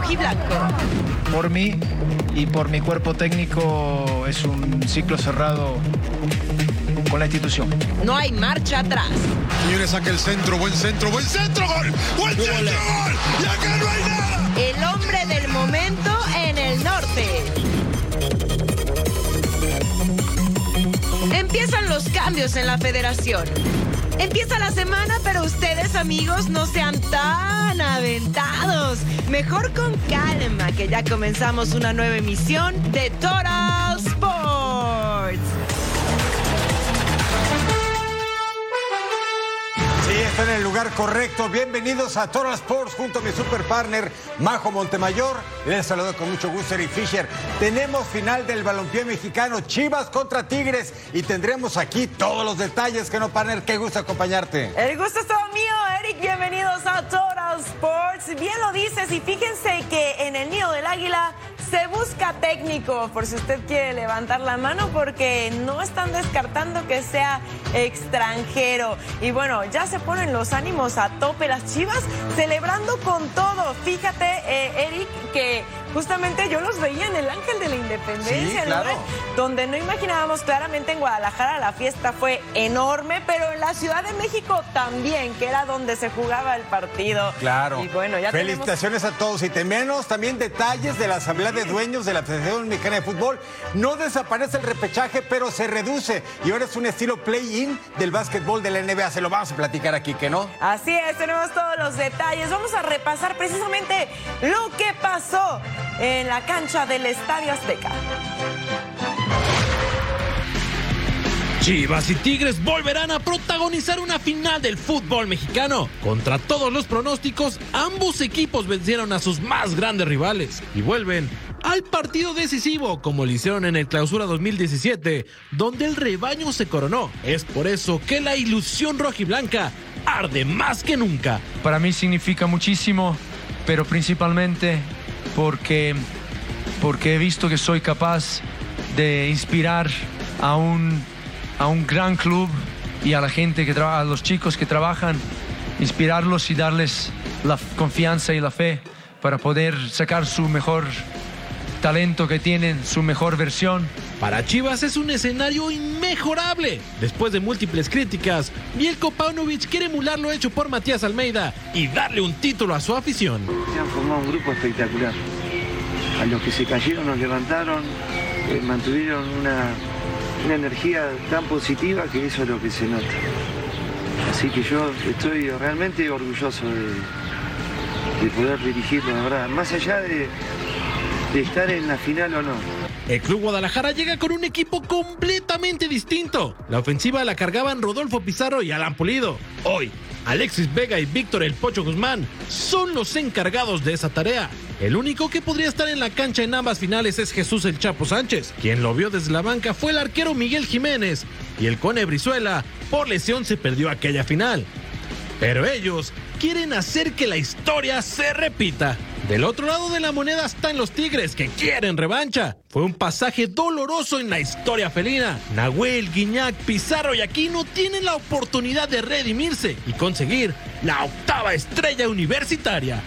Rojiblanco. Por mí y por mi cuerpo técnico es un ciclo cerrado con la institución. No hay marcha atrás. Señores, saca el centro, buen centro, buen centro, gol, buen centro, gol. Y acá no hay nada. El hombre del momento en el norte. Empiezan los cambios en la federación. Empieza la semana, pero ustedes, amigos, no sean tan aventados. Mejor con calma, que ya comenzamos una nueva emisión de Total Sports. Sí, está en el lugar correcto. Bienvenidos a Total Sports junto a mi super partner Majo Montemayor. Les saludo con mucho gusto Eric Fisher. Tenemos final del balompié mexicano Chivas contra Tigres y tendremos aquí todos los detalles que no partner. Qué gusto acompañarte. El gusto es todo mío, Eric. Bienvenidos a Total Sports. Bien lo dices y fíjense que en el nido del águila se busca técnico, por si usted quiere levantar la mano, porque no están descartando que sea extranjero. Y bueno, ya se ponen los ánimos a tope las chivas, celebrando con todo. Fíjate, eh, Eric, que justamente yo los veía en el Ángel de la Independencia, Sí, donde no imaginábamos claramente en Guadalajara la fiesta fue enorme, pero en la Ciudad de México también, que era donde se jugaba el partido. Claro. Y bueno, ya tenemos Felicitaciones a todos y tenemos también detalles de la Asamblea de Dueños de la Federación Mexicana de Fútbol. No desaparece el repechaje, pero se reduce y ahora es un estilo play-in del básquetbol de la NBA. Se lo vamos a platicar aquí, ¿que no? Así es, tenemos todos los detalles. Vamos a repasar precisamente lo que pasó en la cancha del Estadio Azteca. Chivas y Tigres volverán a protagonizar una final del fútbol mexicano. Contra todos los pronósticos, ambos equipos vencieron a sus más grandes rivales y vuelven al partido decisivo como lo hicieron en el Clausura 2017, donde el rebaño se coronó. Es por eso que la ilusión rojiblanca arde más que nunca. para mí significa muchísimo, pero principalmente porque, porque he visto que soy capaz de inspirar a un, a un gran club y a la gente que trabaja, a los chicos que trabajan, inspirarlos y darles la confianza y la fe para poder sacar su mejor talento que tienen, su mejor versión. Para Chivas es un escenario inmejorable. Después de múltiples críticas, Bielko Paunovic quiere emular lo hecho por Matías Almeida y darle un título a su afición. Se han formado un grupo espectacular. A los que se cayeron nos levantaron, eh, mantuvieron una, una energía tan positiva que eso es lo que se nota. Así que yo estoy realmente orgulloso de, de poder dirigirlo, verdad. Más allá de, de estar en la final o no. El Club Guadalajara llega con un equipo completamente distinto. La ofensiva la cargaban Rodolfo Pizarro y Alan Pulido. Hoy, Alexis Vega y Víctor El Pocho Guzmán son los encargados de esa tarea. El único que podría estar en la cancha en ambas finales es Jesús El Chapo Sánchez. Quien lo vio desde la banca fue el arquero Miguel Jiménez. Y el Cone Brizuela, por lesión, se perdió aquella final. Pero ellos quieren hacer que la historia se repita. Del otro lado de la moneda están los Tigres que quieren revancha. Fue un pasaje doloroso en la historia felina. Nahuel, Guiñac, Pizarro y Aquino tienen la oportunidad de redimirse y conseguir la octava estrella universitaria.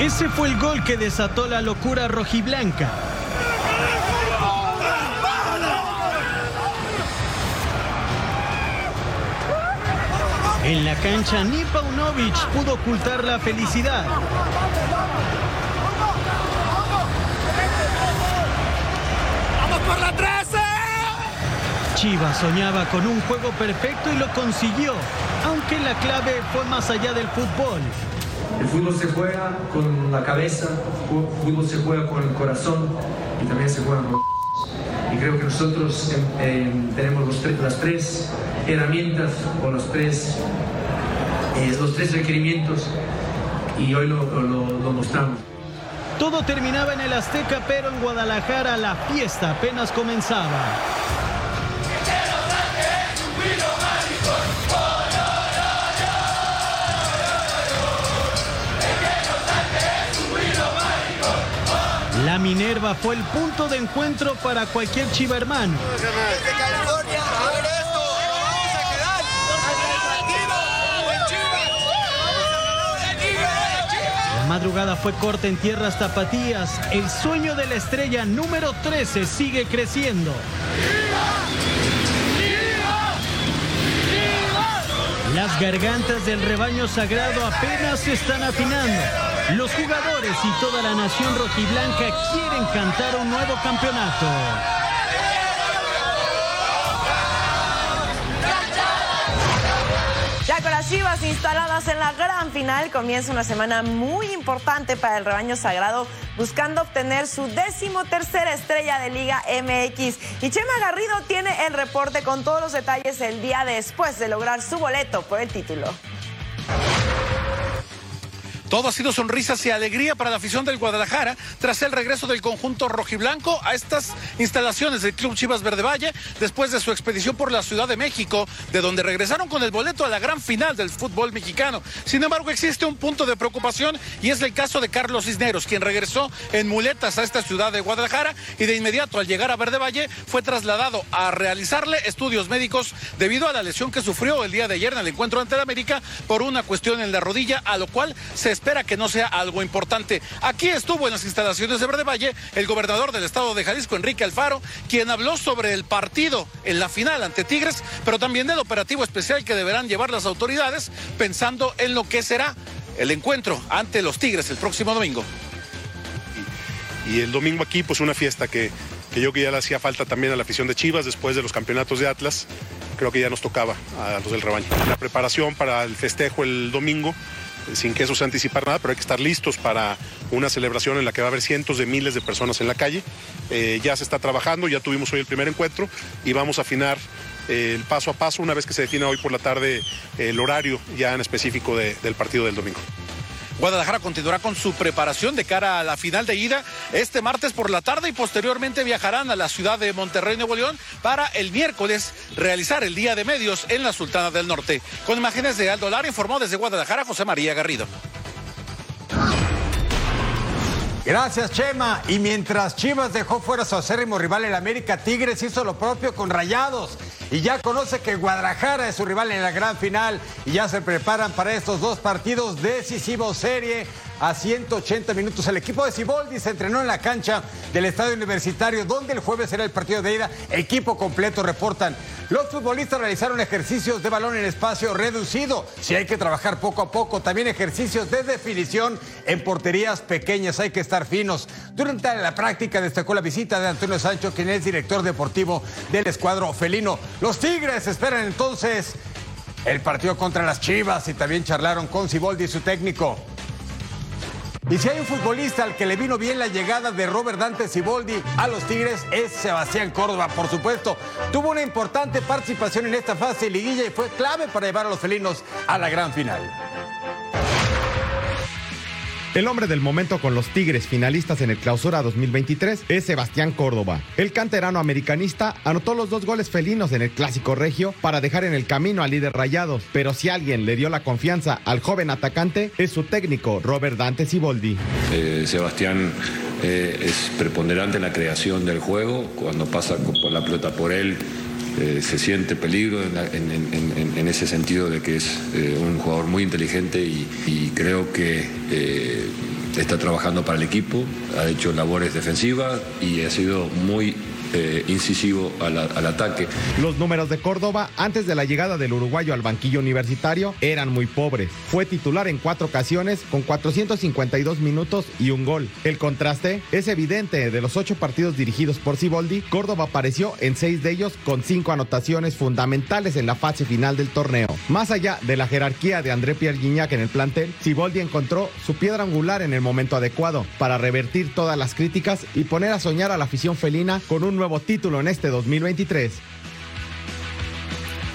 Ese fue el gol que desató la locura rojiblanca. En la cancha ni Paunovic pudo ocultar la felicidad. ¡Vamos por la 13! Chivas soñaba con un juego perfecto y lo consiguió, aunque la clave fue más allá del fútbol. El fútbol se juega con la cabeza, el fútbol se juega con el corazón y también se juega con y creo que nosotros eh, tenemos los tres, las tres herramientas o los tres, eh, los tres requerimientos y hoy lo, lo, lo mostramos. Todo terminaba en el Azteca, pero en Guadalajara la fiesta apenas comenzaba. La Minerva fue el punto de encuentro para cualquier chiva hermano. La madrugada fue corta en tierras tapatías. El sueño de la estrella número 13 sigue creciendo. Las gargantas del rebaño sagrado apenas se están afinando. Los jugadores y toda la nación rojiblanca quieren cantar un nuevo campeonato. Ya con las Chivas instaladas en la gran final, comienza una semana muy importante para el rebaño sagrado, buscando obtener su décimo tercera estrella de Liga MX. Y Chema Garrido tiene el reporte con todos los detalles el día después de lograr su boleto por el título. Todo ha sido sonrisas y alegría para la afición del Guadalajara tras el regreso del conjunto rojiblanco a estas instalaciones del Club Chivas Verde Valle después de su expedición por la Ciudad de México, de donde regresaron con el boleto a la gran final del fútbol mexicano. Sin embargo, existe un punto de preocupación y es el caso de Carlos Cisneros, quien regresó en muletas a esta ciudad de Guadalajara y de inmediato al llegar a Verde Valle fue trasladado a realizarle estudios médicos debido a la lesión que sufrió el día de ayer en el encuentro ante el América por una cuestión en la rodilla, a lo cual se espera que no sea algo importante. Aquí estuvo en las instalaciones de Verde Valle el gobernador del estado de Jalisco, Enrique Alfaro, quien habló sobre el partido en la final ante Tigres, pero también del operativo especial que deberán llevar las autoridades pensando en lo que será el encuentro ante los Tigres el próximo domingo. Y el domingo aquí, pues una fiesta que, que yo que ya le hacía falta también a la afición de Chivas después de los campeonatos de Atlas. Creo que ya nos tocaba a los del rebaño. La preparación para el festejo el domingo sin que eso se anticipar nada, pero hay que estar listos para una celebración en la que va a haber cientos de miles de personas en la calle. Eh, ya se está trabajando, ya tuvimos hoy el primer encuentro y vamos a afinar eh, el paso a paso una vez que se defina hoy por la tarde eh, el horario ya en específico de, del partido del domingo. Guadalajara continuará con su preparación de cara a la final de ida este martes por la tarde y posteriormente viajarán a la ciudad de Monterrey, Nuevo León, para el miércoles realizar el Día de Medios en la Sultana del Norte. Con imágenes de Aldo Lara informó desde Guadalajara José María Garrido. Gracias, Chema. Y mientras Chivas dejó fuera a su acérrimo rival el América, Tigres hizo lo propio con Rayados. Y ya conoce que Guadalajara es su rival en la gran final. Y ya se preparan para estos dos partidos decisivos serie. A 180 minutos el equipo de Ciboldi se entrenó en la cancha del Estadio Universitario, donde el jueves será el partido de ida. Equipo completo reportan. Los futbolistas realizaron ejercicios de balón en espacio reducido. Si hay que trabajar poco a poco, también ejercicios de definición en porterías pequeñas. Hay que estar finos. Durante la práctica destacó la visita de Antonio Sancho, quien es director deportivo del escuadro felino. Los Tigres esperan entonces el partido contra las Chivas y también charlaron con Ciboldi, su técnico. Y si hay un futbolista al que le vino bien la llegada de Robert Dante Ciboldi a los Tigres es Sebastián Córdoba, por supuesto. Tuvo una importante participación en esta fase liguilla y fue clave para llevar a los felinos a la gran final. El hombre del momento con los Tigres finalistas en el Clausura 2023 es Sebastián Córdoba. El canterano americanista anotó los dos goles felinos en el Clásico Regio para dejar en el camino al líder Rayados, pero si alguien le dio la confianza al joven atacante es su técnico Robert Dante Siboldi. Eh, Sebastián eh, es preponderante en la creación del juego, cuando pasa por la pelota por él eh, se siente peligro en, la- en- ese sentido de que es eh, un jugador muy inteligente y, y creo que eh, está trabajando para el equipo, ha hecho labores defensivas y ha sido muy eh, incisivo al, al ataque. Los números de Córdoba antes de la llegada del uruguayo al banquillo universitario eran muy pobres. Fue titular en cuatro ocasiones con 452 minutos y un gol. El contraste es evidente de los ocho partidos dirigidos por Siboldi. Córdoba apareció en seis de ellos con cinco anotaciones fundamentales en la fase final del torneo. Más allá de la jerarquía de André Pierre Gignac en el plantel, Siboldi encontró su piedra angular en el momento adecuado para revertir todas las críticas y poner a soñar a la afición felina con un nuevo título en este 2023.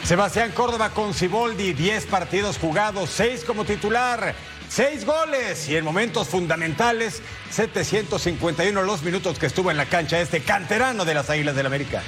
Sebastián Córdoba con Ciboldi, 10 partidos jugados, 6 como titular, 6 goles y en momentos fundamentales, 751 los minutos que estuvo en la cancha este canterano de las Águilas del América.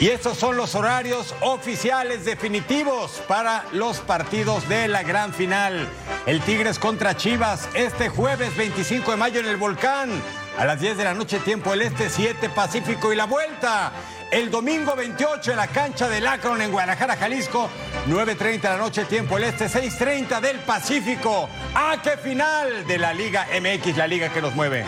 Y estos son los horarios oficiales definitivos para los partidos de la gran final. El Tigres contra Chivas este jueves 25 de mayo en el Volcán. A las 10 de la noche, tiempo el este, 7 Pacífico y la vuelta. El domingo 28 en la cancha del Akron en Guadalajara, Jalisco. 9.30 de la noche, tiempo el este, 6.30 del Pacífico. ¿A qué final de la Liga MX, la liga que nos mueve?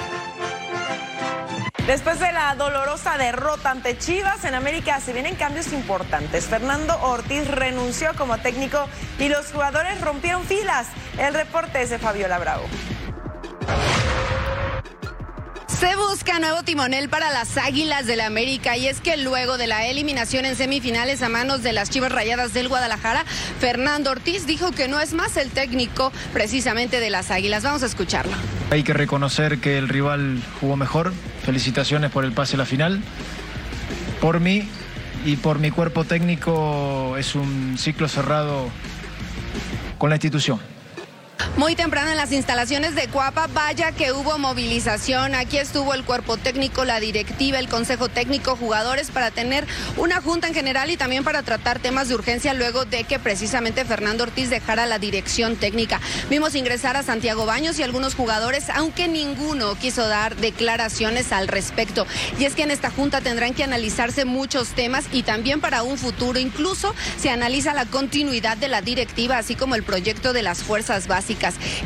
Después de la dolorosa derrota ante Chivas, en América se vienen cambios importantes. Fernando Ortiz renunció como técnico y los jugadores rompieron filas. El reporte es de Fabiola Bravo. Se busca nuevo timonel para las Águilas del la América y es que luego de la eliminación en semifinales a manos de las Chivas Rayadas del Guadalajara, Fernando Ortiz dijo que no es más el técnico precisamente de las Águilas. Vamos a escucharlo. Hay que reconocer que el rival jugó mejor. Felicitaciones por el pase a la final. Por mí y por mi cuerpo técnico es un ciclo cerrado con la institución. Muy temprano en las instalaciones de Cuapa, vaya que hubo movilización. Aquí estuvo el cuerpo técnico, la directiva, el consejo técnico, jugadores para tener una junta en general y también para tratar temas de urgencia luego de que precisamente Fernando Ortiz dejara la dirección técnica. Vimos ingresar a Santiago Baños y algunos jugadores, aunque ninguno quiso dar declaraciones al respecto. Y es que en esta junta tendrán que analizarse muchos temas y también para un futuro. Incluso se analiza la continuidad de la directiva, así como el proyecto de las fuerzas básicas.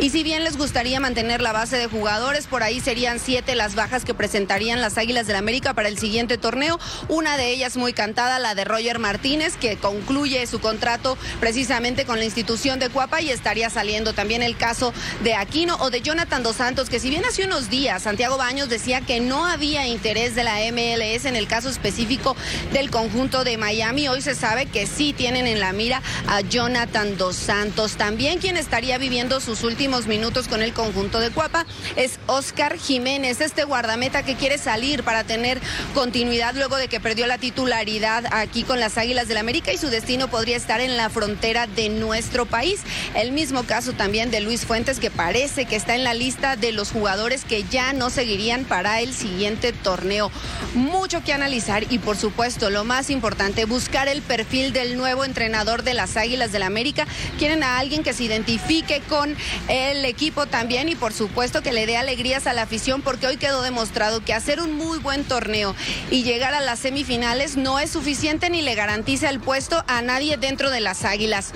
Y si bien les gustaría mantener la base de jugadores, por ahí serían siete las bajas que presentarían las Águilas del América para el siguiente torneo. Una de ellas muy cantada, la de Roger Martínez, que concluye su contrato precisamente con la institución de Cuapa y estaría saliendo también el caso de Aquino o de Jonathan Dos Santos, que si bien hace unos días Santiago Baños decía que no había interés de la MLS en el caso específico del conjunto de Miami, hoy se sabe que sí tienen en la mira a Jonathan Dos Santos. También quien estaría viviendo sus últimos minutos con el conjunto de Cuapa es Oscar Jiménez, este guardameta que quiere salir para tener continuidad luego de que perdió la titularidad aquí con las Águilas del América y su destino podría estar en la frontera de nuestro país. El mismo caso también de Luis Fuentes que parece que está en la lista de los jugadores que ya no seguirían para el siguiente torneo. Mucho que analizar y por supuesto lo más importante, buscar el perfil del nuevo entrenador de las Águilas del América. Quieren a alguien que se identifique con el equipo también y por supuesto que le dé alegrías a la afición porque hoy quedó demostrado que hacer un muy buen torneo y llegar a las semifinales no es suficiente ni le garantiza el puesto a nadie dentro de las Águilas.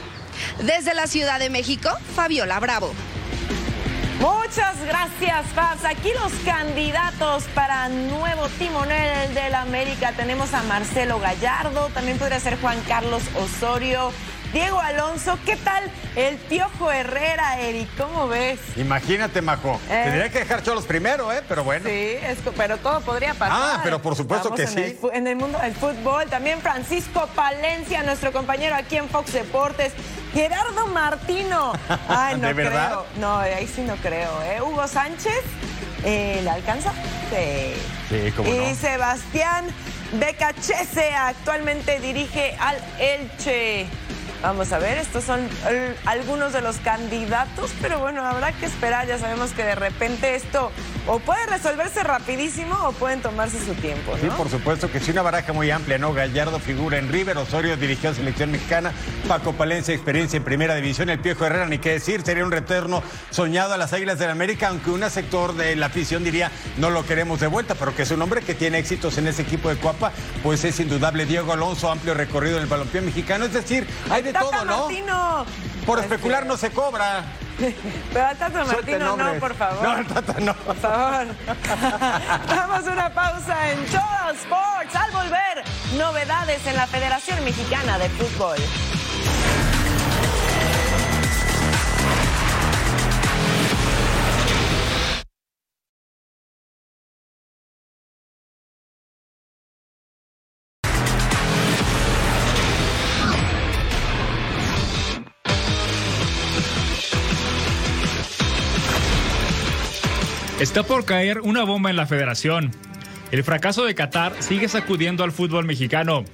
Desde la Ciudad de México, Fabiola Bravo. Muchas gracias, Fabs. Aquí los candidatos para nuevo timonel del América. Tenemos a Marcelo Gallardo, también podría ser Juan Carlos Osorio. Diego Alonso, ¿qué tal el Piojo Herrera, Eric? ¿Cómo ves? Imagínate, Majo. Eh. Tendría que dejar cholos primero, ¿eh? Pero bueno. Sí, pero todo podría pasar. Ah, pero por supuesto Estamos que en sí. el en el mundo del fútbol. También Francisco Palencia, nuestro compañero aquí en Fox Deportes. Gerardo Martino. Ay, no ¿De verdad? creo. No, ahí sí no creo. ¿eh? Hugo Sánchez, eh, ¿le alcanza? Sí. Sí, cómo y no. Sebastián Becachese actualmente dirige al Elche. Vamos a ver, estos son eh, algunos de los candidatos, pero bueno, habrá que esperar. Ya sabemos que de repente esto o puede resolverse rapidísimo o pueden tomarse su tiempo, Sí, por supuesto que sí, una baraja muy amplia, ¿no? Gallardo figura en River, Osorio dirigió a selección mexicana, Paco Palencia, experiencia en primera división, el Piojo Herrera, ni qué decir, sería un retorno soñado a las Águilas del América, aunque un sector de la afición diría no lo queremos de vuelta, pero que es un hombre que tiene éxitos en ese equipo de Cuapa, pues es indudable Diego Alonso, amplio recorrido en el balompié mexicano, es decir, hay de Tata todo, ¿no? Martino. Por especular no se cobra. Pero al Tata Martino no, por favor. No, al Tata no. Por favor. Damos una pausa en Total Sports. Al volver, novedades en la Federación Mexicana de Fútbol. Está por caer una bomba en la federación. El fracaso de Qatar sigue sacudiendo al fútbol mexicano.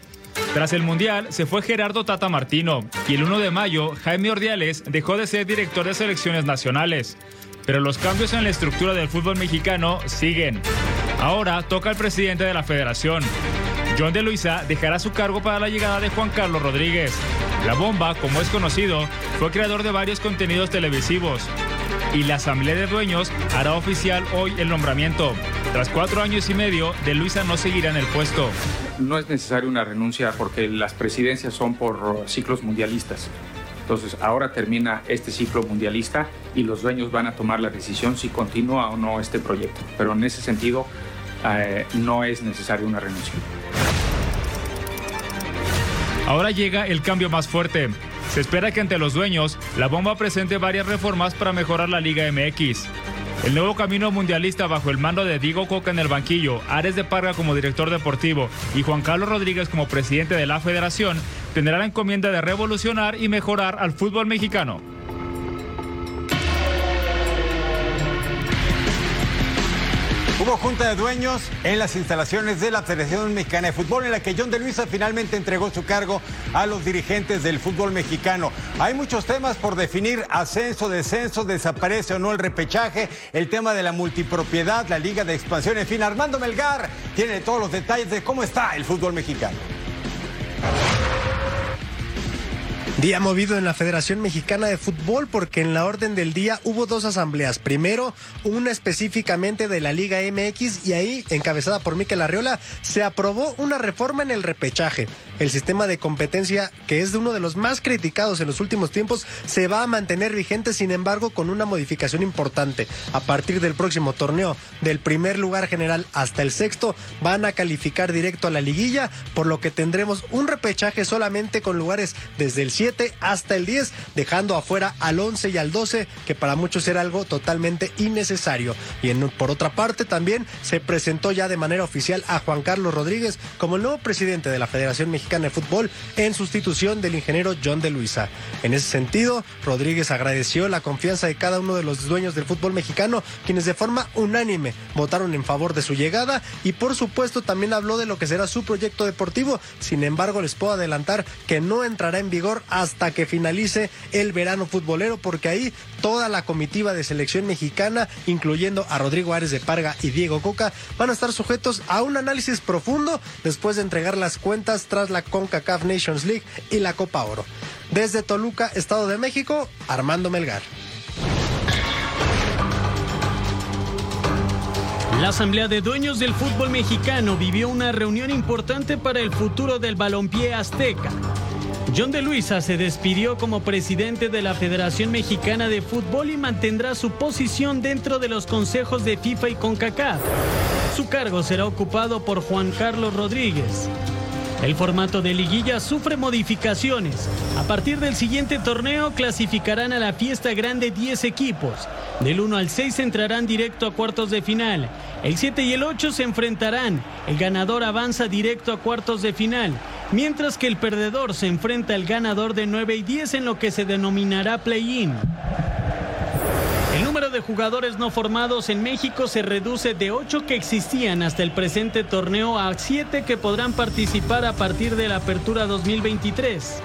Tras el Mundial se fue Gerardo Tata Martino y el 1 de mayo Jaime Ordiales dejó de ser director de selecciones nacionales. Pero los cambios en la estructura del fútbol mexicano siguen. Ahora toca al presidente de la federación. John de Luisa dejará su cargo para la llegada de Juan Carlos Rodríguez. La bomba, como es conocido, fue creador de varios contenidos televisivos, y la Asamblea de Dueños hará oficial hoy el nombramiento. Tras cuatro años y medio, De Luisa no seguirá en el puesto. No es necesaria una renuncia porque las presidencias son por ciclos mundialistas. Entonces, ahora termina este ciclo mundialista y los dueños van a tomar la decisión si continúa o no este proyecto. Pero en ese sentido, eh, no es necesaria una renuncia. Ahora llega el cambio más fuerte. Se espera que ante los dueños, la bomba presente varias reformas para mejorar la Liga MX. El nuevo camino mundialista bajo el mando de Diego Coca en el banquillo, Ares de Parga como director deportivo y Juan Carlos Rodríguez como presidente de la federación tendrá la encomienda de revolucionar y mejorar al fútbol mexicano. Hubo junta de dueños en las instalaciones de la Federación Mexicana de Fútbol en la que John de Luisa finalmente entregó su cargo a los dirigentes del fútbol mexicano. Hay muchos temas por definir, ascenso, descenso, desaparece o no el repechaje, el tema de la multipropiedad, la liga de expansión, en fin, Armando Melgar tiene todos los detalles de cómo está el fútbol mexicano. Día movido en la Federación Mexicana de Fútbol porque en la orden del día hubo dos asambleas. Primero, una específicamente de la Liga MX y ahí, encabezada por Miquel Arriola, se aprobó una reforma en el repechaje. El sistema de competencia, que es de uno de los más criticados en los últimos tiempos, se va a mantener vigente, sin embargo, con una modificación importante. A partir del próximo torneo, del primer lugar general hasta el sexto, van a calificar directo a la liguilla, por lo que tendremos un repechaje solamente con lugares desde el 7 hasta el 10, dejando afuera al 11 y al 12, que para muchos era algo totalmente innecesario. Y por otra parte también se presentó ya de manera oficial a Juan Carlos Rodríguez como el nuevo presidente de la Federación Mexicana de Fútbol en sustitución del ingeniero John de Luisa. En ese sentido, Rodríguez agradeció la confianza de cada uno de los dueños del fútbol mexicano, quienes de forma unánime votaron en favor de su llegada y por supuesto también habló de lo que será su proyecto deportivo. Sin embargo, les puedo adelantar que no entrará en vigor hasta que finalice el verano futbolero, porque ahí toda la comitiva de selección mexicana, incluyendo a Rodrigo Árez de Parga y Diego Coca, van a estar sujetos a un análisis profundo después de entregar las cuentas tras la CONCACAF Nations League y la Copa Oro. Desde Toluca, Estado de México, Armando Melgar. La Asamblea de Dueños del Fútbol Mexicano vivió una reunión importante para el futuro del balompié azteca. John de Luisa se despidió como presidente de la Federación Mexicana de Fútbol y mantendrá su posición dentro de los consejos de FIFA y CONCACAF. Su cargo será ocupado por Juan Carlos Rodríguez. El formato de liguilla sufre modificaciones. A partir del siguiente torneo clasificarán a la fiesta grande 10 equipos. Del 1 al 6 entrarán directo a cuartos de final. El 7 y el 8 se enfrentarán. El ganador avanza directo a cuartos de final. Mientras que el perdedor se enfrenta al ganador de 9 y 10 en lo que se denominará play-in. El número de jugadores no formados en México se reduce de 8 que existían hasta el presente torneo a 7 que podrán participar a partir de la apertura 2023.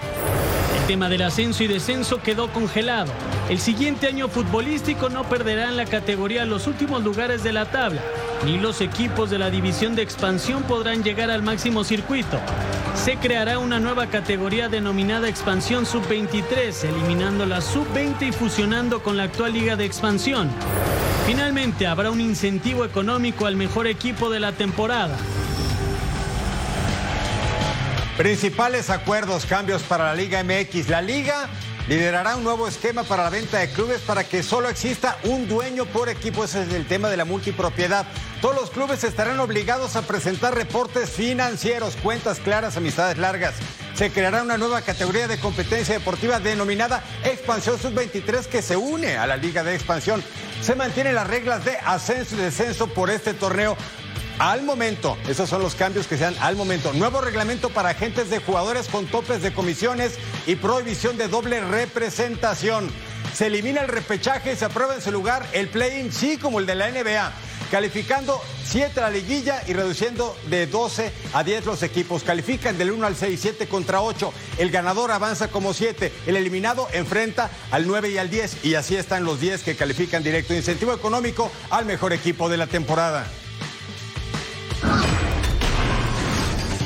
El tema del ascenso y descenso quedó congelado. El siguiente año futbolístico no perderá en la categoría los últimos lugares de la tabla, ni los equipos de la división de expansión podrán llegar al máximo circuito. Se creará una nueva categoría denominada Expansión Sub-23, eliminando la Sub-20 y fusionando con la actual Liga de Expansión. Finalmente habrá un incentivo económico al mejor equipo de la temporada. Principales acuerdos, cambios para la Liga MX. La Liga liderará un nuevo esquema para la venta de clubes para que solo exista un dueño por equipo. Ese es el tema de la multipropiedad. Todos los clubes estarán obligados a presentar reportes financieros, cuentas claras, amistades largas. Se creará una nueva categoría de competencia deportiva denominada Expansión Sub-23 que se une a la Liga de Expansión. Se mantienen las reglas de ascenso y descenso por este torneo al momento, esos son los cambios que se dan al momento. Nuevo reglamento para agentes de jugadores con topes de comisiones y prohibición de doble representación. Se elimina el repechaje y se aprueba en su lugar el play-in, sí, como el de la NBA, calificando 7 a la liguilla y reduciendo de 12 a 10 los equipos. Califican del 1 al 6, 7 contra 8. El ganador avanza como 7. El eliminado enfrenta al 9 y al 10. Y así están los 10 que califican directo. Incentivo económico al mejor equipo de la temporada.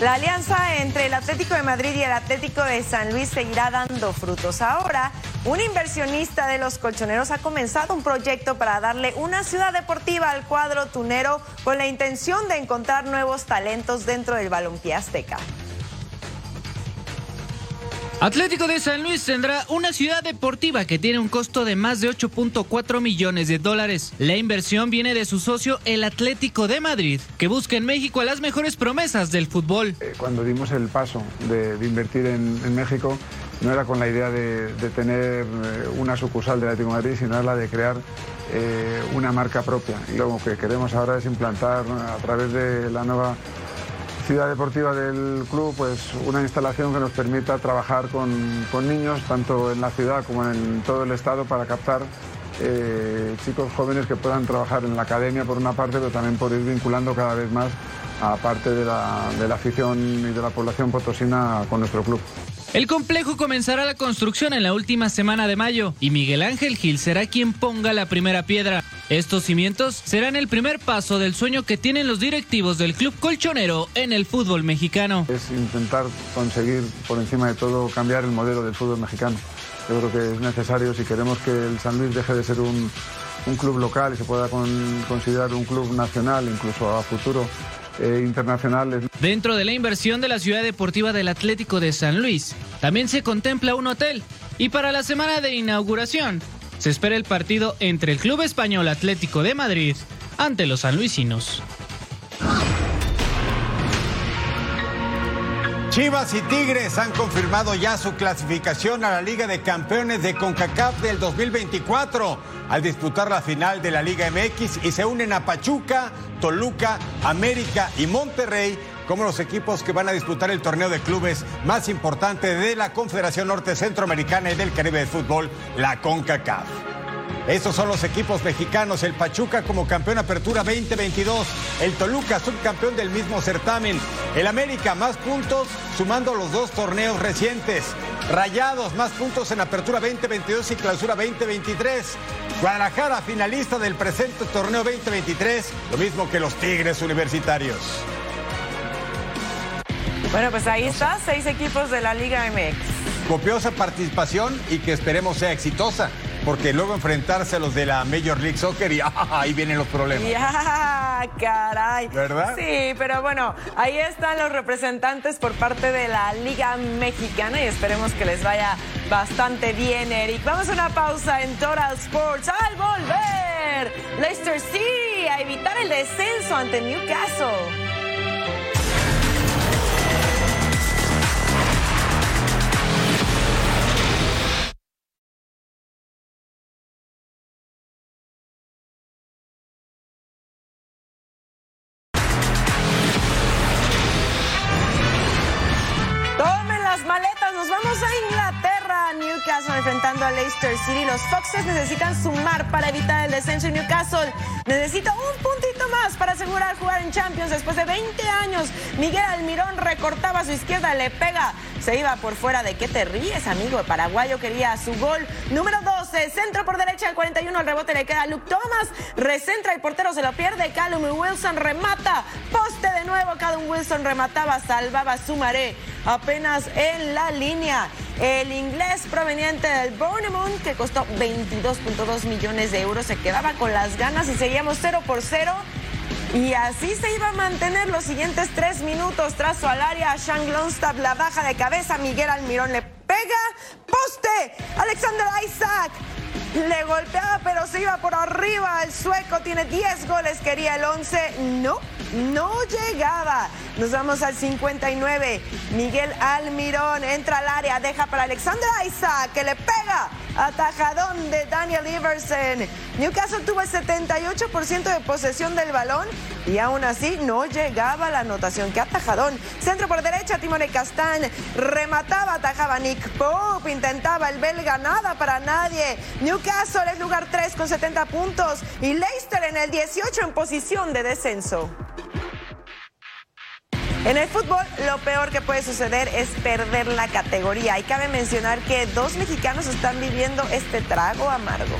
La alianza entre el Atlético de Madrid y el Atlético de San Luis seguirá dando frutos. Ahora, un inversionista de los colchoneros ha comenzado un proyecto para darle una ciudad deportiva al cuadro tunero con la intención de encontrar nuevos talentos dentro del balompié azteca. Atlético de San Luis tendrá una ciudad deportiva que tiene un costo de más de 8.4 millones de dólares. La inversión viene de su socio el Atlético de Madrid, que busca en México a las mejores promesas del fútbol. Eh, cuando dimos el paso de, invertir en, México, no era con la idea de, tener eh, una sucursal del Atlético de Madrid, sino la de crear eh, una marca propia. Y lo que queremos ahora es implantar a través de la nueva ciudad deportiva del club, pues una instalación que nos permita trabajar con, niños, tanto en la ciudad como en todo el estado, para captar eh, chicos jóvenes que puedan trabajar en la academia por una parte, pero también por ir vinculando cada vez más a parte de la, de la afición y de la población potosina con nuestro club. El complejo comenzará la construcción en la última semana de mayo y Miguel Ángel Gil será quien ponga la primera piedra. Estos cimientos serán el primer paso del sueño que tienen los directivos del club colchonero en el fútbol mexicano. Es intentar conseguir por encima de todo cambiar el modelo del fútbol mexicano. Yo creo que es necesario si queremos que el San Luis deje de ser un, club local y se pueda considerar un club nacional, incluso a futuro eh, internacionales. Dentro de la inversión de la ciudad deportiva del Atlético de San Luis, también se contempla un hotel. Y para la semana de inauguración, se espera el partido entre el Club Español Atlético de Madrid ante los sanluisinos. Chivas y Tigres han confirmado ya su clasificación a la Liga de Campeones de CONCACAF del 2024 al disputar la final de la Liga MX y se unen a Pachuca, Toluca, América y Monterrey como los equipos que van a disputar el torneo de clubes más importante de la Confederación Norte Centroamericana y del Caribe de Fútbol, la CONCACAF. Estos son los equipos mexicanos, el Pachuca como campeón apertura 2022, el Toluca subcampeón del mismo certamen, el América más puntos sumando los dos torneos recientes, Rayados más puntos en apertura 2022 y clausura 2023, Guadalajara finalista del presente torneo 2023, lo mismo que los Tigres Universitarios. Bueno, pues ahí está, seis equipos de la Liga MX. Copiosa participación y que esperemos sea exitosa porque luego enfrentarse a los de la Major League Soccer y ahí vienen los problemas. Ya, caray. ¿Verdad? Sí, pero bueno, ahí están los representantes por parte de la Liga Mexicana y esperemos que les vaya bastante bien, Eric. Vamos a una pausa en Total Sports. Al volver, Leicester City a evitar el descenso ante Newcastle. City. Los Foxes necesitan sumar para evitar el descenso y Newcastle necesita un puntito más para asegurar jugar en Champions después de 20 años. Miguel Almirón recortaba a su izquierda, le pega, se iba por fuera. ¿De qué te ríes, amigo? El paraguayo quería su gol número 12, centro por derecha al 41, al rebote le queda Luke Thomas, recentra el portero, se lo pierde, Callum Wilson remata, poste de nuevo, Callum Wilson remataba, salvaba su maré apenas en la línea. El inglés proveniente del Bournemouth, que costó 22.2 millones de euros, se quedaba con las ganas y seguíamos 0 por 0. Y así se iba a mantener los siguientes tres minutos. Trazo al área, Shang Lonstab la baja de cabeza, Miguel Almirón le pega pega, poste, Alexander Isaac. Le golpeaba, pero se iba por arriba. El sueco tiene 10 goles, quería el 11. No, no llegaba. Nos vamos al 59. Miguel Almirón entra al área, deja para Alexander Isaac, que le pega. Atajadón de Daniel Iverson. Newcastle tuvo el 78% de posesión del balón y aún así no llegaba la anotación. ¡Qué atajadón! Centro por derecha, Timone Castán. Remataba, atajaba Nick Pope. Intentaba el belga, nada para nadie. Newcastle es lugar 3 con 70 puntos y Leicester en el 18 en posición de descenso. En el fútbol, lo peor que puede suceder es perder la categoría. Y cabe mencionar que dos mexicanos están viviendo este trago amargo.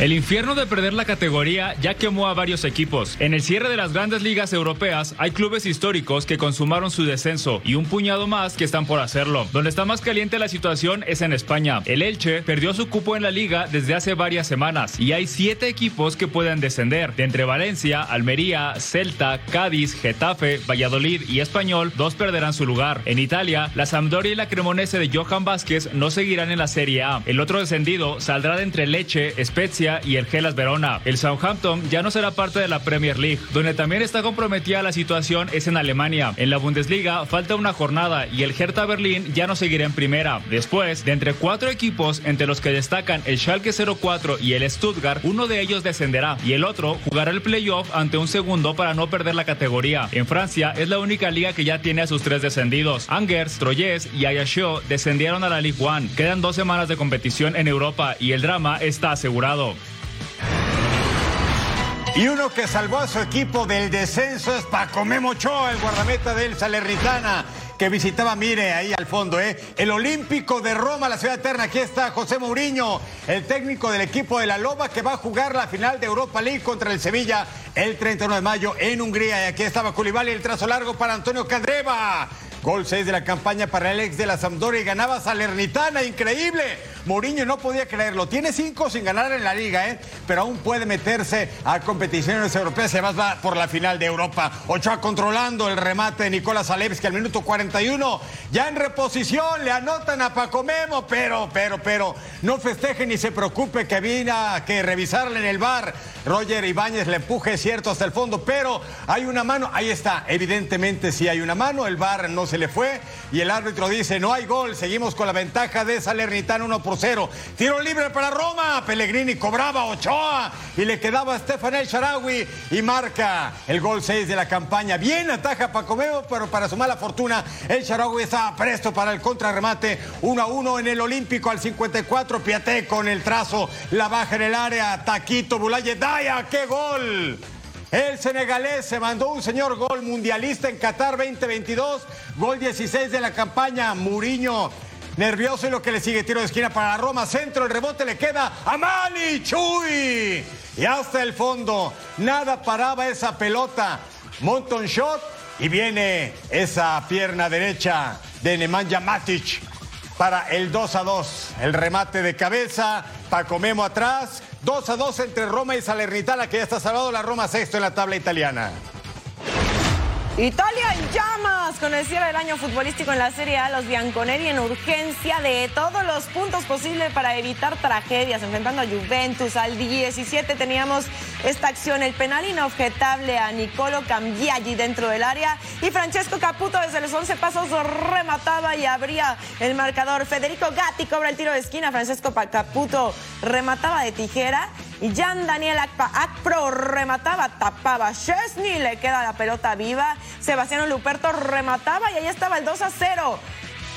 El infierno de perder la categoría ya quemó a varios equipos. En el cierre de las grandes ligas europeas hay clubes históricos que consumaron su descenso y un puñado más que están por hacerlo. Donde está más caliente la situación es en España. El Elche perdió su cupo en la liga desde hace varias semanas y hay siete equipos que pueden descender. De entre Valencia, Almería, Celta, Cádiz, Getafe, Valladolid y Español, dos perderán su lugar. En Italia, la Sampdoria y la Cremonese de Johan Vázquez no seguirán en la Serie A. El otro descendido saldrá de entre Leche, Spezia y el Gelas Verona. El Southampton ya no será parte de la Premier League. Donde también está comprometida la situación es en Alemania. En la Bundesliga falta una jornada y el Hertha Berlín ya no seguirá en primera. Después, de entre cuatro equipos, entre los que destacan el Schalke 04 y el Stuttgart, uno de ellos descenderá y el otro jugará el playoff ante un segundo para no perder la categoría. En Francia es la única liga que ya tiene a sus tres descendidos. Angers, Troyes y Ajaccio descendieron a la Ligue 1. Quedan dos semanas de competición en Europa y el drama está asegurado. Y uno que salvó a su equipo del descenso es Paco Memo Ochoa, el guardameta del Salernitana, que visitaba, mire, ahí al fondo, ¿eh? El Olímpico de Roma, la ciudad eterna. Aquí está José Mourinho, el técnico del equipo de la Loba, que va a jugar la final de Europa League contra el Sevilla el 31 de mayo en Hungría. Y aquí estaba Culibali, el trazo largo para Antonio Cadreva. Gol 6 de la campaña para el ex de la Sampdoria y ganaba Salernitana, increíble. Mourinho no podía creerlo. Tiene cinco sin ganar en la liga, ¿eh? pero aún puede meterse a competiciones europeas. Además va por la final de Europa. Ochoa controlando el remate de Nicolás Alevski al minuto 41. Ya en reposición le anotan a Paco Memo, pero, pero, pero no festeje ni se preocupe que vino que revisarle en el bar. Roger Ibáñez le empuje, cierto, hasta el fondo, pero hay una mano. Ahí está, evidentemente sí hay una mano. El bar no se le fue y el árbitro dice no hay gol. Seguimos con la ventaja de Salernitana 1 por 0. Tiro libre para Roma. Pellegrini cobraba Ochoa y le quedaba a Stefan El Sharawi y marca el gol 6 de la campaña. Bien ataja Paco Memo, pero para su mala fortuna El Sharawi estaba presto para el contrarremate 1 a 1 en el Olímpico al 54. Piaté con el trazo, la baja en el área. Taquito Bulaye Daya, qué gol. El senegalés se mandó un señor gol mundialista en Qatar 2022, gol 16 de la campaña. Muriño nervioso y lo que le sigue tiro de esquina para Roma, centro, el rebote le queda a Mali Chuy. Y hasta el fondo, nada paraba esa pelota. Monton shot y viene esa pierna derecha de Nemanja Matic para el 2 a 2. El remate de cabeza, Paco Memo atrás, 2 a 2 entre Roma y Salernitana, que ya está salvado la Roma sexto en la tabla italiana. Italia llamas con el cierre del año futbolístico en la Serie A, los bianconeri en urgencia de todos los puntos posibles para evitar tragedias, enfrentando a Juventus. Al 17 teníamos esta acción, el penal inobjetable a Nicolo Cambiaggi dentro del área y Francesco Caputo desde los 11 pasos remataba y abría el marcador. Federico Gatti cobra el tiro de esquina, Francesco Caputo remataba de tijera y Jan Daniel Akpro remataba, tapaba. Chesney le queda la pelota viva. Sebastiano Luperto remataba y ahí estaba el 2 a 0.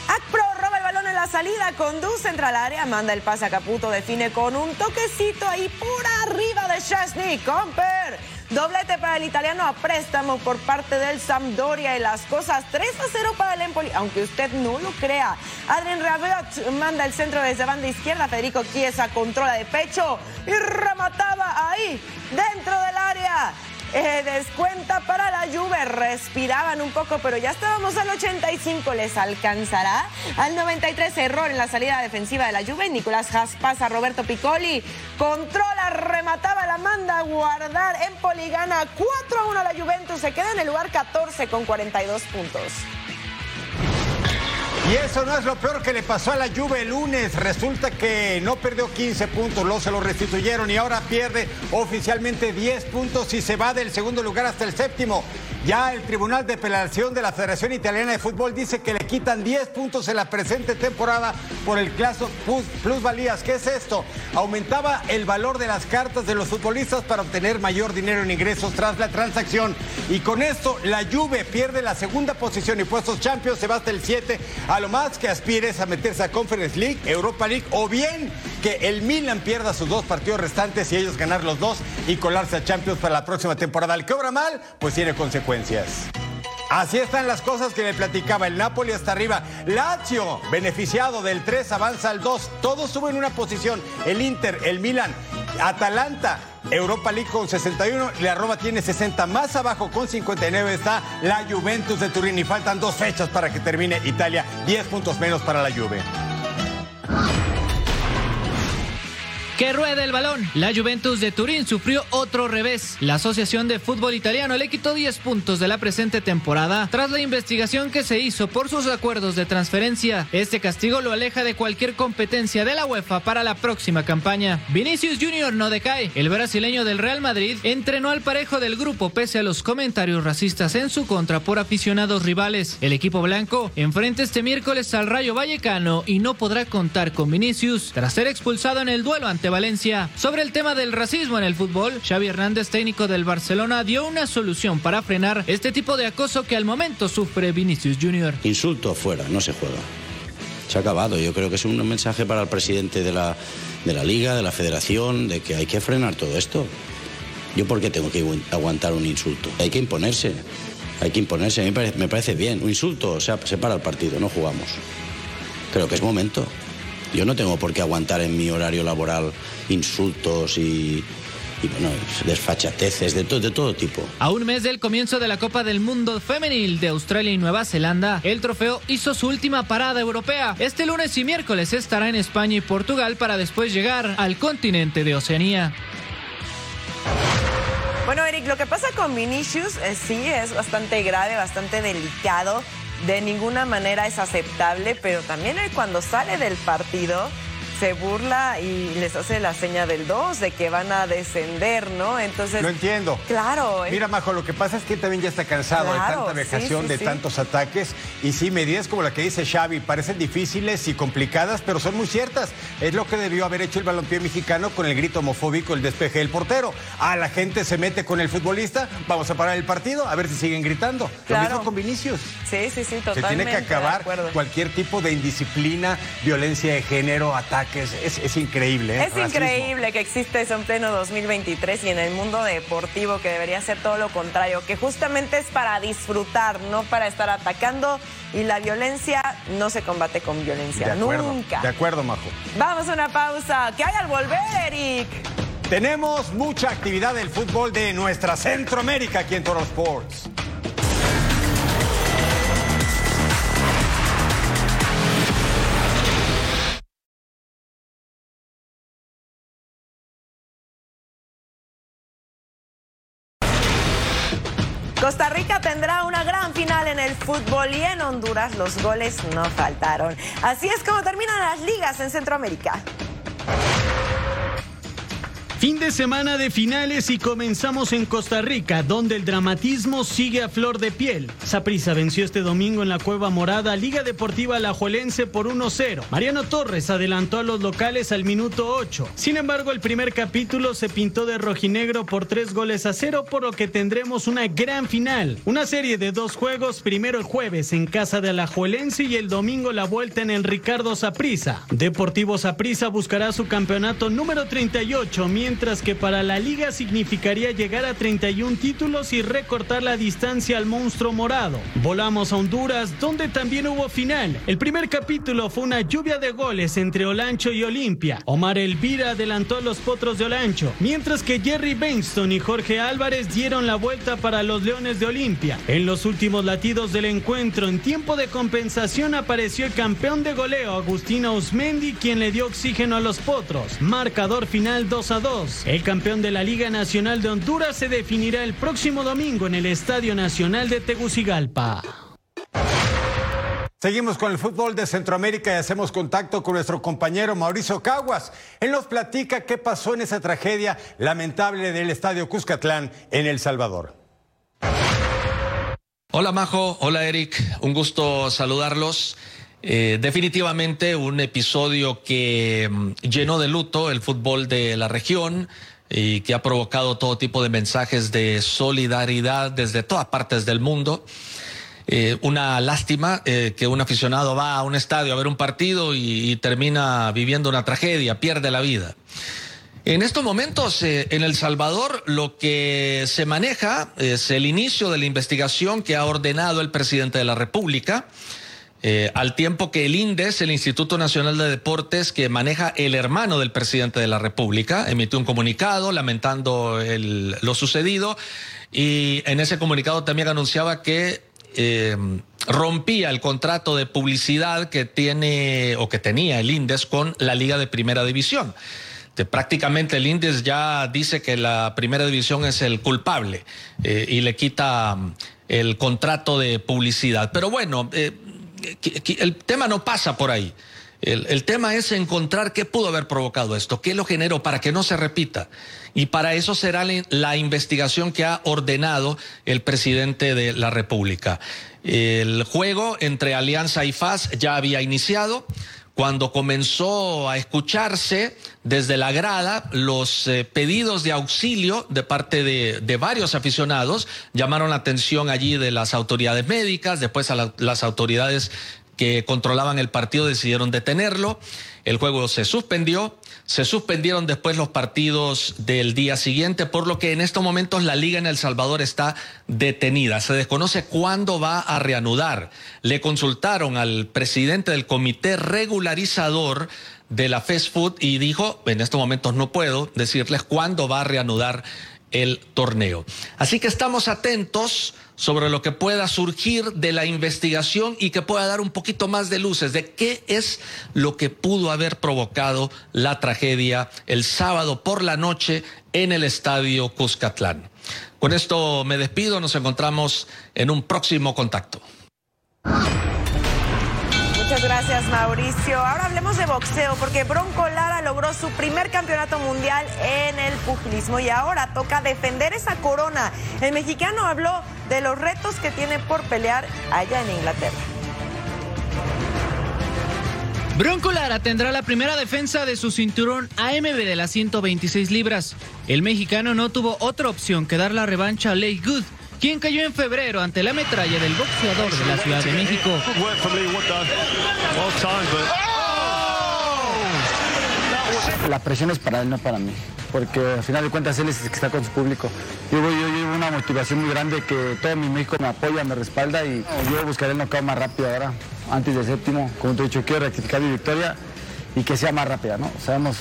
Akpro roba el balón en la salida, conduce entre al área, manda el pase a Caputo, define con un toquecito ahí por arriba de Chesney. Comper. Doblete para el italiano a préstamo por parte del Sampdoria y las cosas 3 a 0 para el Empoli, aunque usted no lo crea. Adrien Rabiot manda el centro desde banda izquierda, Federico Chiesa controla de pecho y remataba ahí, dentro del área. Eh, descuenta para la Juve. Respiraban un poco, pero ya estábamos al 85. ¿Les alcanzará? Al 93, error en la salida defensiva de la Juve. Nicolás Haas pasa a Roberto Piccoli. Controla, remataba, la manda a guardar. En Poligana 4 a 1 la Juventus. Se queda en el lugar 14 con 42 puntos. Y eso no es lo peor que le pasó a la Juve el lunes. Resulta que no perdió 15 puntos, luego se lo restituyeron y ahora pierde oficialmente 10 puntos y se va del segundo lugar hasta el séptimo. Ya el Tribunal de Apelación de la Federación Italiana de Fútbol dice que le quitan 10 puntos en la presente temporada por el claso plusvalías. ¿Qué es esto? Aumentaba el valor de las cartas de los futbolistas para obtener mayor dinero en ingresos tras la transacción. Y con esto la Juve pierde la segunda posición y puestos Champions se va hasta el 7 a lo más que aspires a meterse a Conference League, Europa League o bien que el Milan pierda sus dos partidos restantes y ellos ganar los dos y colarse a Champions para la próxima temporada. El que obra mal, pues tiene consecuencias. Así están las cosas que le platicaba. El Napoli hasta arriba. Lazio, beneficiado del 3, avanza al 2. Todos suben una posición. El Inter, el Milan, Atalanta, Europa League con 61, la Roma tiene 60. Más abajo con 59 está la Juventus de Turín y faltan dos fechas para que termine Italia. 10 puntos menos para la Juve. Que ruede el balón. La Juventus de Turín sufrió otro revés. La Asociación de Fútbol Italiano le quitó 10 puntos de la presente temporada tras la investigación que se hizo por sus acuerdos de transferencia. Este castigo lo aleja de cualquier competencia de la UEFA para la próxima campaña. Vinicius Junior no decae. El brasileño del Real Madrid entrenó al parejo del grupo pese a los comentarios racistas en su contra por aficionados rivales. El equipo blanco enfrenta este miércoles al Rayo Vallecano y no podrá contar con Vinicius tras ser expulsado en el duelo ante Valencia. Sobre el tema del racismo en el fútbol, Xavi Hernández, técnico del Barcelona, dio una solución para frenar este tipo de acoso que al momento sufre Vinicius Junior. Insulto afuera, no se juega. Se ha acabado. Yo creo que es un mensaje para el presidente de la, de la liga, de la federación, de que hay que frenar todo esto. ¿Yo por qué tengo que aguantar un insulto? Hay que imponerse. Hay que imponerse. A mí me parece bien. Un insulto, o sea, se para el partido, no jugamos. Creo que es momento. Yo no tengo por qué aguantar en mi horario laboral insultos y, bueno, desfachateces de, de todo tipo. A un mes del comienzo de la Copa del Mundo Femenil de Australia y Nueva Zelanda, el trofeo hizo su última parada europea. Este lunes y miércoles estará en España y Portugal para después llegar al continente de Oceanía. Bueno, Eric, lo que pasa con Vinicius eh, sí es bastante grave, bastante delicado de ninguna manera es aceptable, pero también cuando sale del partido se burla y les hace la seña del 2 de que van a descender, ¿no? Entonces. No entiendo. Claro. ¿eh? Mira, Majo, lo que pasa es que también ya está cansado de tanta vejación, de tantos ataques. Y sí, medidas como la que dice Xavi parecen difíciles y complicadas, pero son muy ciertas. Es lo que debió haber hecho el balompié mexicano con el grito homofóbico, el despeje del portero. Ah, la gente se mete con el futbolista, vamos a parar el partido, a ver si siguen gritando. Lo mismo con Vinicius. Sí, sí, sí, totalmente. Se tiene que acabar cualquier tipo de indisciplina, violencia de género, ataque es, increíble. ¿eh? Es increíble que existe eso en pleno 2023 y en el mundo deportivo que debería ser todo lo contrario, que justamente es para disfrutar, no para estar atacando. Y la violencia no se combate con violencia, nunca. De acuerdo, Majo. Vamos a una pausa. ¿Qué hay al volver, Eric? Tenemos mucha actividad del fútbol de nuestra Centroamérica aquí en Toro Sports. Costa Rica tendrá una gran final en el fútbol y en Honduras los goles no faltaron. Así es como terminan las ligas en Centroamérica. Fin de semana de finales y comenzamos en Costa Rica, donde el dramatismo sigue a flor de piel. Saprissa venció este domingo en la Cueva Morada Liga Deportiva Alajuelense por 1-0. Mariano Torres adelantó a los locales al minuto 8. Sin embargo, el primer capítulo se pintó de rojinegro por 3 goles a 0, por lo que tendremos una gran final. Una serie de dos juegos, primero el jueves en casa de Alajuelense y el domingo la vuelta en el Ricardo Saprissa. Deportivo Saprissa buscará su campeonato número 38, mientras mientras que para la liga significaría llegar a 31 títulos y recortar la distancia al monstruo morado. Volamos a Honduras, donde también hubo final. El primer capítulo fue una lluvia de goles entre Olancho y Olimpia. Omar Elvira adelantó a los potros de Olancho, mientras que Jerry Benston y Jorge Álvarez dieron la vuelta para los Leones de Olimpia. En los últimos latidos del encuentro, en tiempo de compensación, apareció el campeón de goleo, Agustino Osmendi, quien le dio oxígeno a los potros. Marcador final 2 a 2. El campeón de la Liga Nacional de Honduras se definirá el próximo domingo en el Estadio Nacional de Tegucigalpa. Seguimos con el fútbol de Centroamérica y hacemos contacto con nuestro compañero Mauricio Caguas. Él nos platica qué pasó en esa tragedia lamentable del Estadio Cuscatlán en El Salvador. Hola Majo, hola Eric, un gusto saludarlos. Eh, definitivamente un episodio que mm, llenó de luto el fútbol de la región y que ha provocado todo tipo de mensajes de solidaridad desde todas partes del mundo. Eh, una lástima eh, que un aficionado va a un estadio a ver un partido y, termina viviendo una tragedia, pierde la vida. En estos momentos, en El Salvador, lo que se maneja es el inicio de la investigación que ha ordenado el presidente de la República, al tiempo que el INDES, el Instituto Nacional de Deportes, que maneja el hermano del presidente de la República, emitió un comunicado lamentando lo sucedido y en ese comunicado también anunciaba que eh, rompía el contrato de publicidad que tiene o que tenía el Indes con la Liga de Primera División. prácticamente el Indes ya dice que la Primera División es el culpable eh, y le quita mm, el contrato de publicidad. Pero bueno, eh, el tema no pasa por ahí. El, tema es encontrar qué pudo haber provocado esto, qué lo generó para que no se repita. Y para eso será la investigación que ha ordenado el presidente de la República. El juego entre Alianza y FAS ya había iniciado. Cuando comenzó a escucharse desde la grada los eh, pedidos de auxilio de parte de, varios aficionados, llamaron la atención allí de las autoridades médicas, después a las autoridades que controlaban el partido decidieron detenerlo. El juego se suspendió. Se suspendieron después los partidos del día siguiente, por lo que en estos momentos la liga en El Salvador está detenida. Se desconoce cuándo va a reanudar. Le consultaron al presidente del comité regularizador de la Fast Food y dijo, en estos momentos no puedo decirles cuándo va a reanudar el torneo. Así que estamos atentos sobre lo que pueda surgir de la investigación y que pueda dar un poquito más de luces de qué es lo que pudo haber provocado la tragedia el sábado por la noche en el estadio Cuscatlán. Con esto me despido, nos encontramos en un próximo contacto. Muchas gracias, Mauricio. Ahora hablemos de boxeo, porque Bronco Lara logró su primer campeonato mundial en el pugilismo y ahora toca defender esa corona. El mexicano habló de los retos que tiene por pelear allá en Inglaterra. Bronco Lara tendrá la primera defensa de su cinturón AMB de las 126 libras. El mexicano no tuvo otra opción que dar la revancha a Ley Good quien cayó en febrero ante la metralla del boxeador de la Ciudad de México. La presión es para él, no para mí, porque al final de cuentas él es el que está con su público. Yo, yo llevo una motivación muy grande que todo mi México me apoya, me respalda y yo buscaré el knockout más rápido ahora, antes del séptimo. Como te he dicho, quiero rectificar mi victoria y que sea más rápida, ¿no? Sabemos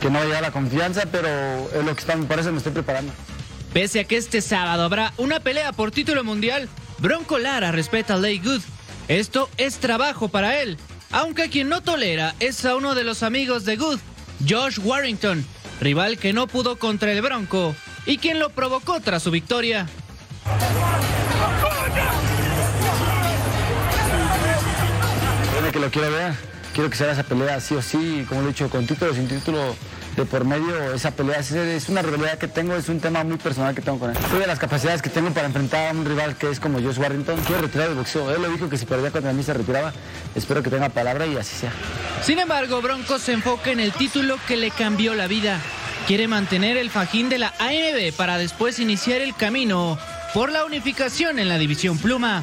que no va a llegar la confianza, pero es lo que está, por eso me estoy preparando. Pese a que este sábado habrá una pelea por título mundial, Bronco Lara respeta a Ley Good. Esto es trabajo para él, aunque quien no tolera es a uno de los amigos de Good, Josh Warrington, rival que no pudo contra el Bronco y quien lo provocó tras su victoria. que lo quiero ver, quiero que se haga esa pelea sí o sí, como lo he dicho, con título sin título de por medio esa pelea. Es, una rivalidad que tengo, es un tema muy personal que tengo con él. De las capacidades que tengo para enfrentar a un rival que es como Josh Warrington. Quiero retirar el boxeo. Él lo dijo que si perdía contra mí se retiraba. Espero que tenga palabra y así sea. Sin embargo, Bronco se enfoca en el título que le cambió la vida. Quiere mantener el fajín de la AMB para después iniciar el camino por la unificación en la división pluma.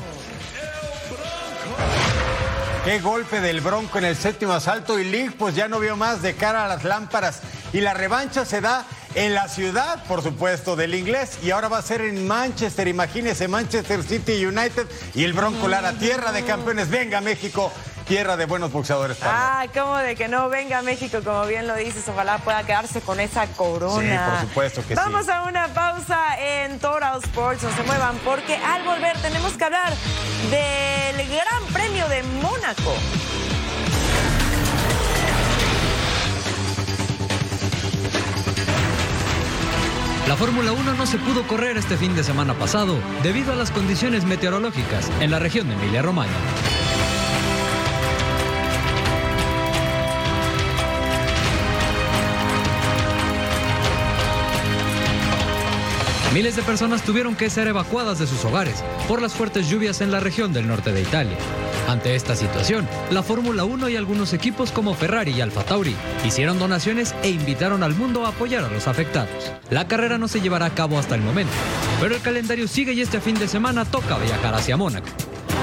Qué golpe del Bronco en el séptimo asalto y League pues ya no vio más de cara a las lámparas. Y la revancha se da en la ciudad, por supuesto, del inglés. Y ahora va a ser en Manchester. Imagínese Manchester City United y el Bronco Lara, tierra de campeones. Venga México, tierra de buenos boxeadores. Ah, cómo de que no venga México, como bien lo dices. Ojalá pueda quedarse con esa corona. Sí, por supuesto que Vamos a una pausa en Total Sports. No se muevan, porque al volver tenemos que hablar del Gran Premio de Mónaco. La Fórmula 1 no se pudo correr este fin de semana pasado debido a las condiciones meteorológicas en la región de Emilia-Romaña. Miles de personas tuvieron que ser evacuadas de sus hogares por las fuertes lluvias en la región del norte de Italia. Ante esta situación, la Fórmula 1 y algunos equipos como Ferrari y Alfa Tauri hicieron donaciones e invitaron al mundo a apoyar a los afectados. La carrera no se llevará a cabo hasta el momento, pero el calendario sigue y este fin de semana toca viajar hacia Mónaco.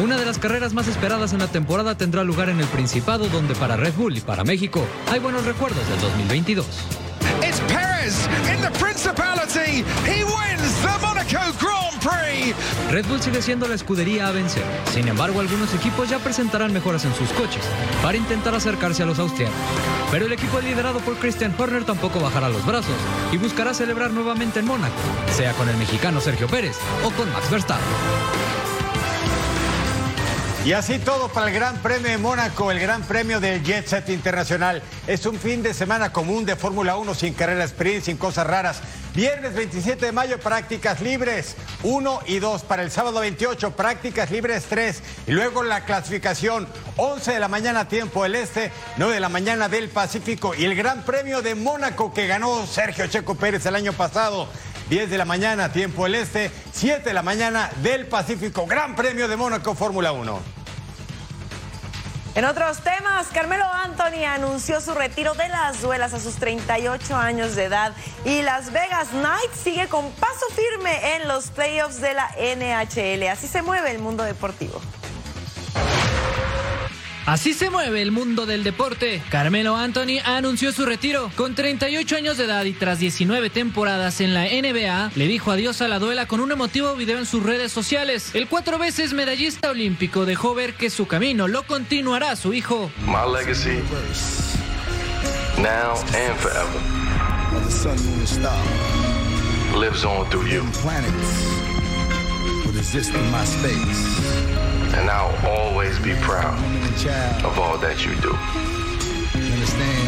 Una de las carreras más esperadas en la temporada tendrá lugar en el Principado, donde para Red Bull y para México hay buenos recuerdos del 2022. In the Principality. He wins the Monaco Grand Prix. Red Bull sigue siendo la escudería a vencer. Sin embargo, algunos equipos ya presentarán mejoras en sus coches para intentar acercarse a los austriacos. Pero el equipo liderado por Christian Horner tampoco bajará los brazos y buscará celebrar nuevamente en Mónaco, sea con el mexicano Sergio Pérez o con Max Verstappen. Y así todo para el Gran Premio de Mónaco, el Gran Premio del Jet Set Internacional. Es un fin de semana común de Fórmula 1 sin carrera sprint, sin cosas raras. Viernes 27 de mayo, prácticas libres 1 y 2. Para el sábado 28, prácticas libres 3. Y luego la clasificación 11 de la mañana, tiempo del este, 9 de la mañana del Pacífico. Y el Gran Premio de Mónaco que ganó Sergio Checo Pérez el año pasado. 10 de la mañana, tiempo del este, 7 de la mañana del Pacífico. Gran Premio de Mónaco, Fórmula 1. En otros temas, Carmelo Anthony anunció su retiro de las duelas a sus 38 años de edad y Las Vegas Knights sigue con paso firme en los playoffs de la NHL. Así se mueve el mundo deportivo. Así se mueve el mundo del deporte. Carmelo Anthony anunció su retiro. Con 38 años de edad y tras 19 temporadas en la NBA, le dijo adiós a la duela con un emotivo video en sus redes sociales. El cuatro veces medallista olímpico dejó ver que su camino lo continuará su hijo. My legacy, now and forever, lives on through you. And I'll always be proud of all that you do. Peace.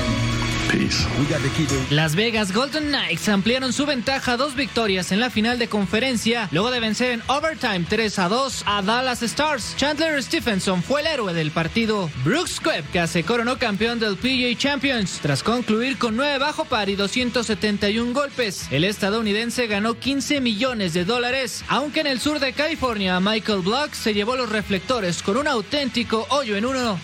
Las Vegas Golden Knights ampliaron su ventaja a dos victorias en la final de conferencia luego de vencer en overtime 3 a 2 a Dallas Stars. Chandler Stephenson fue el héroe del partido. Brooks Koepka se coronó campeón del PGA Champions tras concluir con 9 bajo par y 271 golpes. El estadounidense ganó 15 millones de dólares, aunque en el sur de California Michael Block se llevó los reflectores con un auténtico hoyo en uno.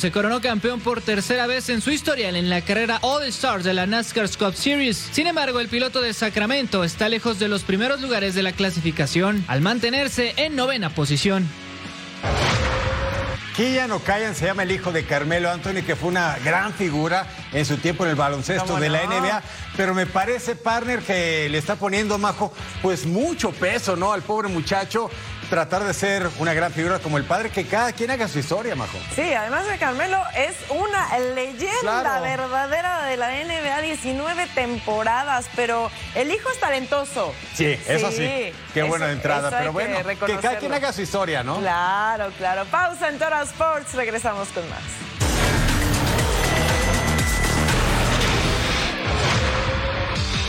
Se coronó campeón por tercera vez en su historial en la carrera All Stars de la NASCAR Cup Series. Sin embargo, el piloto de Sacramento está lejos de los primeros lugares de la clasificación al mantenerse en novena posición. Killian O'Callaghan se llama el hijo de Carmelo Anthony, que fue una gran figura en su tiempo en el baloncesto ¿Cómo de la? NBA, pero me parece, partner, que le está poniendo, Majo, pues mucho peso, ¿no? Al pobre muchacho, tratar de ser una gran figura como el padre, que cada quien haga su historia, Majo. Sí, además de Carmelo es una leyenda Claro. verdadera de la NBA, 19 temporadas, pero el hijo es talentoso. Sí, eso sí. Qué buena entrada, pero bueno, que que, cada quien haga su historia, ¿no? Claro, claro. Pausa en Tora Sports, regresamos con más.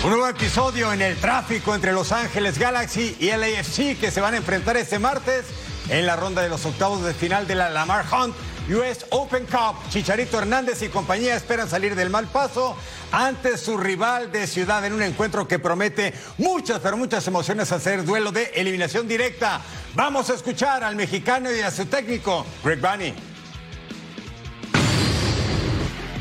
Un nuevo episodio en el tráfico entre Los Ángeles Galaxy y LAFC que se van a enfrentar este martes en la ronda de los octavos de final de la Lamar Hunt US Open Cup. Chicharito Hernández y compañía esperan salir del mal paso ante su rival de ciudad en un encuentro que promete muchas, pero muchas emociones hacer duelo de eliminación directa. Vamos a escuchar al mexicano y a su técnico, Greg Bunny.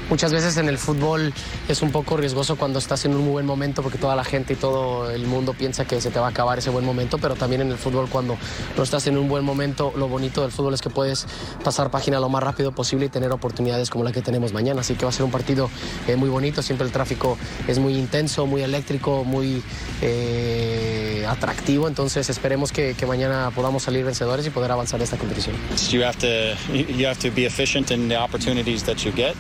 Muchas veces en el fútbol es un poco riesgoso cuando estás en un muy buen momento porque toda la gente y todo el mundo piensa que se te va a acabar ese buen momento, pero también en el fútbol cuando no estás en un buen momento, lo bonito del fútbol es que puedes pasar página lo más rápido posible y tener oportunidades como la que tenemos mañana. Así que va a ser un partido eh, muy bonito, siempre el tráfico es muy intenso, muy eléctrico, muy eh, atractivo, entonces esperemos que, que mañana podamos salir vencedores y poder avanzar esta competición. You have to you have to be efficient in the opportunities that you get,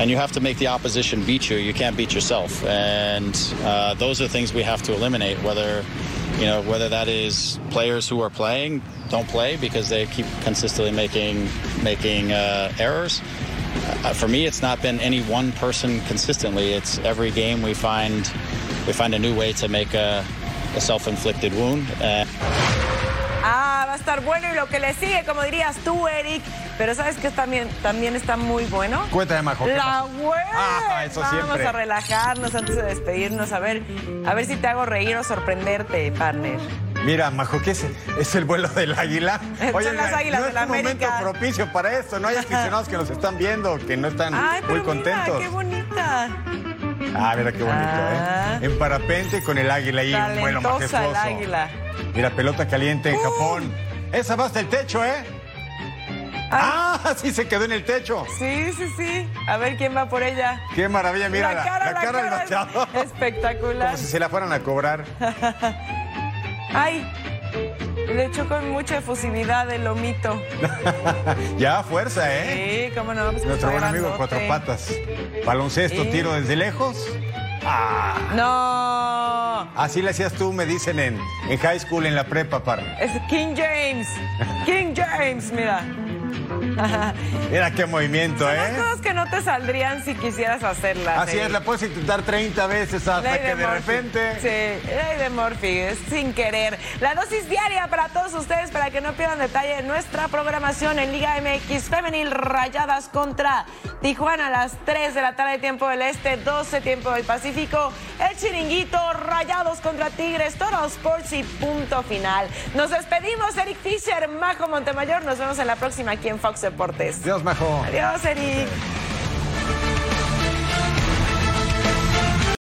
and you have to make the opposition beat you. You can't beat yourself, and uh, those are things we have to eliminate. Whether You know, whether that is players who are playing don't play because they keep consistently making making uh, errors. Uh, for me, it's not been any one person consistently. It's every game we find we find a new way to make a, a self-inflicted wound. Ah, va a estar bueno y lo que le sigue, como dirías tú, Eric. Pero ¿sabes qué también, también está muy bueno? Cuéntame, Majo. ¿qué La web. Ah, eso Vamos siempre. a relajarnos antes de despedirnos. A ver, a ver si te hago reír o sorprenderte, partner. Mira, Majo, ¿qué es? ¿Es el vuelo del águila? Son las águilas no de es la un momento América. propicio para esto. No hay aficionados que nos están viendo, que no están Ay, pero muy mira, contentos. qué bonita. Ah, mira qué bonito, Ah. ¿eh? En parapente con el águila ahí, un vuelo Talentosa el majestuoso. águila. Mira, pelota caliente en Japón. Esa va hasta el techo, ¿eh? Ah, sí se quedó en el techo. Sí, sí, sí. A ver quién va por ella. Qué maravilla, mira la cara, la del cara es espectacular. Como si se la fueran a cobrar. Ay, le echó con mucha efusividad el lomito. ya, fuerza, ¿eh? Sí, cómo no. Pues Nuestro buen amigo. Cuatro Patas. Baloncesto, Sí. tiro desde lejos. Ah, No, así le hacías tú, me dicen en, en high school, en la prepa, par. es King James. King James, mira. Mira qué movimiento, Son ¿eh? las cosas que no te saldrían si quisieras hacerlas. Así Eric. es, la puedes intentar 30 veces hasta que de repente. Sí, ley de Murphy, es sin querer. La dosis diaria para todos ustedes, para que no pierdan detalle de nuestra programación en Liga MX Femenil Rayadas contra Tijuana a las 3 de la tarde, tiempo del Este, 12 tiempo del Pacífico. El chiringuito, Rayados contra Tigres, Total Sports y punto final. Nos despedimos, Eric Fisher, Majo Montemayor. Nos vemos en la próxima aquí en Fox Deportes. Dios, Majo. Adiós, Eric.